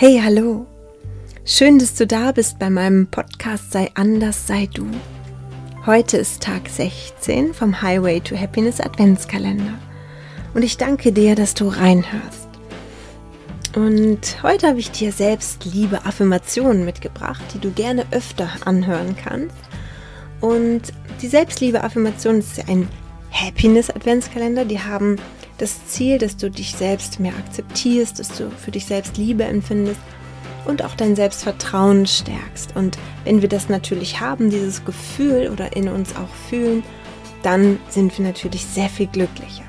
Hey, hallo. Schön, dass du da bist bei meinem Podcast Sei anders, sei du. Heute ist Tag 16 vom Highway to Happiness Adventskalender. Und ich danke dir, dass du reinhörst. Und heute habe ich dir selbst liebe Affirmationen mitgebracht, die du gerne öfter anhören kannst. Und die Selbstliebe Affirmation ist ja ein Happiness Adventskalender. Die haben das Ziel, dass du dich selbst mehr akzeptierst, dass du für dich selbst Liebe empfindest und auch dein Selbstvertrauen stärkst. Und wenn wir das natürlich haben, dieses Gefühl oder in uns auch fühlen, dann sind wir natürlich sehr viel glücklicher.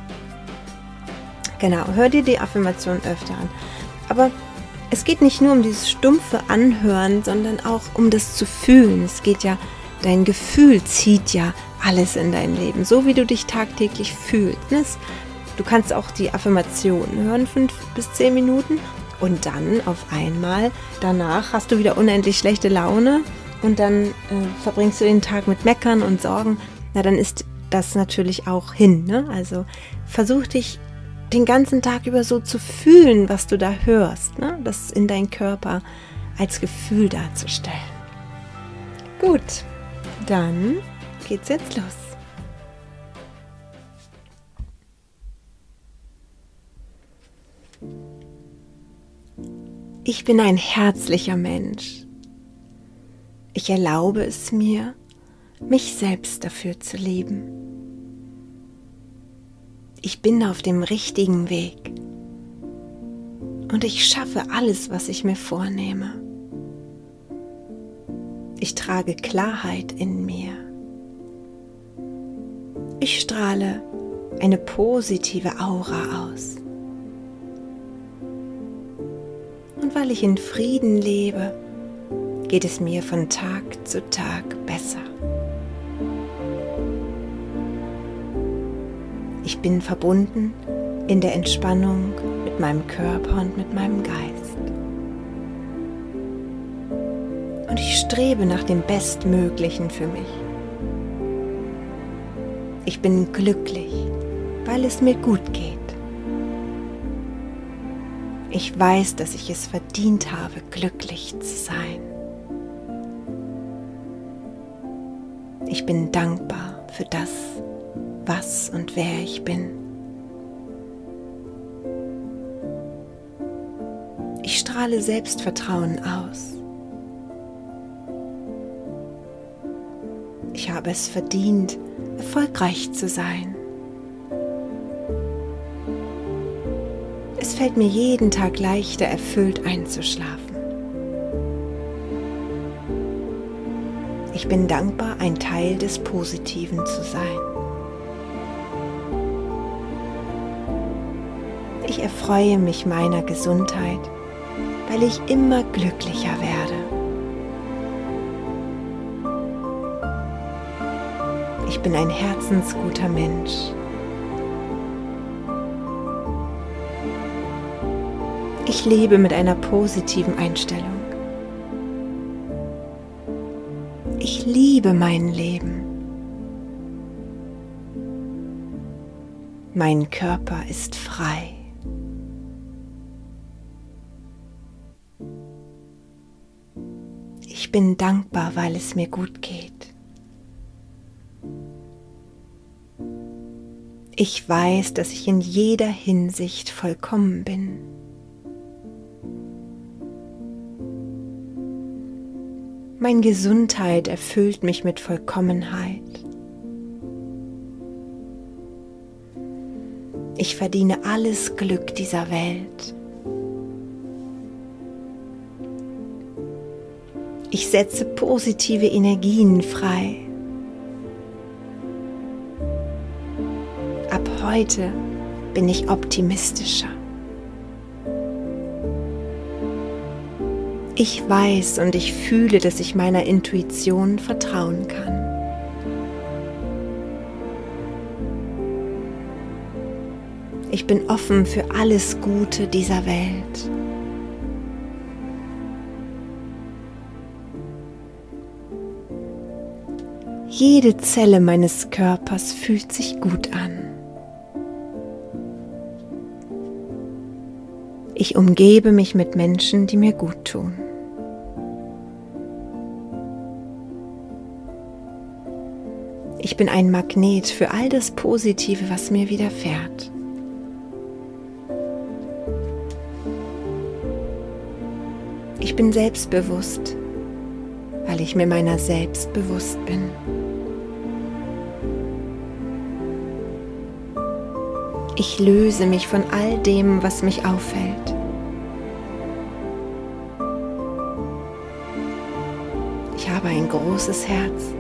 Genau, hör dir die Affirmation öfter an. Aber es geht nicht nur um dieses stumpfe Anhören, sondern auch um das zu fühlen. Es geht ja, dein Gefühl zieht ja alles in dein Leben, so wie du dich tagtäglich fühlst. Du kannst auch die Affirmationen hören, fünf bis zehn Minuten. Und dann auf einmal, danach hast du wieder unendlich schlechte Laune und dann äh, verbringst du den Tag mit Meckern und Sorgen. Na, dann ist das natürlich auch hin. Ne? Also versuch dich den ganzen Tag über so zu fühlen, was du da hörst. Ne? Das in deinen Körper als Gefühl darzustellen. Gut, dann geht's jetzt los. Ich bin ein herzlicher Mensch. Ich erlaube es mir, mich selbst dafür zu lieben. Ich bin auf dem richtigen Weg und ich schaffe alles, was ich mir vornehme. Ich trage Klarheit in mir. Ich strahle eine positive Aura aus. Und weil ich in Frieden lebe, geht es mir von Tag zu Tag besser. Ich bin verbunden in der Entspannung mit meinem Körper und mit meinem Geist. Und ich strebe nach dem Bestmöglichen für mich. Ich bin glücklich, weil es mir gut geht. Ich weiß, dass ich es verdient habe, glücklich zu sein. Ich bin dankbar für das, was und wer ich bin. Ich strahle Selbstvertrauen aus. Ich habe es verdient, erfolgreich zu sein. Fällt mir jeden Tag leichter, erfüllt einzuschlafen. Ich bin dankbar, ein Teil des Positiven zu sein. Ich erfreue mich meiner Gesundheit, weil ich immer glücklicher werde. Ich bin ein herzensguter Mensch. Ich lebe mit einer positiven Einstellung. Ich liebe mein Leben. Mein Körper ist frei. Ich bin dankbar, weil es mir gut geht. Ich weiß, dass ich in jeder Hinsicht vollkommen bin. Mein Gesundheit erfüllt mich mit Vollkommenheit. Ich verdiene alles Glück dieser Welt. Ich setze positive Energien frei. Ab heute bin ich optimistischer. Ich weiß und ich fühle, dass ich meiner Intuition vertrauen kann. Ich bin offen für alles Gute dieser Welt. Jede Zelle meines Körpers fühlt sich gut an. Ich umgebe mich mit Menschen, die mir gut tun. Bin ein Magnet für all das Positive, was mir widerfährt. Ich bin selbstbewusst, weil ich mir meiner selbst bewusst bin. Ich löse mich von all dem, was mich auffällt. Ich habe ein großes Herz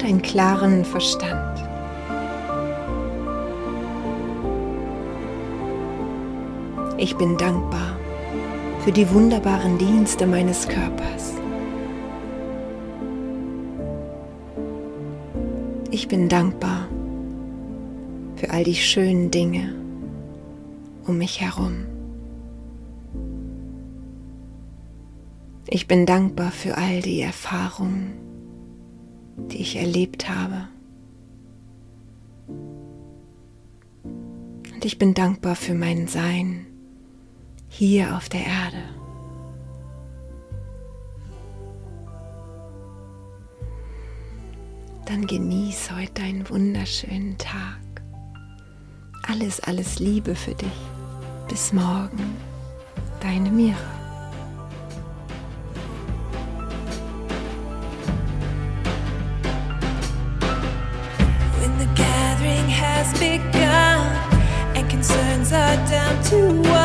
und einen klaren Verstand. Ich bin dankbar für die wunderbaren Dienste meines Körpers. Ich bin dankbar für all die schönen Dinge um mich herum. Ich bin dankbar für all die Erfahrungen, die ich erlebt habe. Und ich bin dankbar für mein Sein hier auf der Erde. Dann genieß heute einen wunderschönen Tag. Alles, alles Liebe für dich. Bis morgen, deine Mira. Concerns are down to one,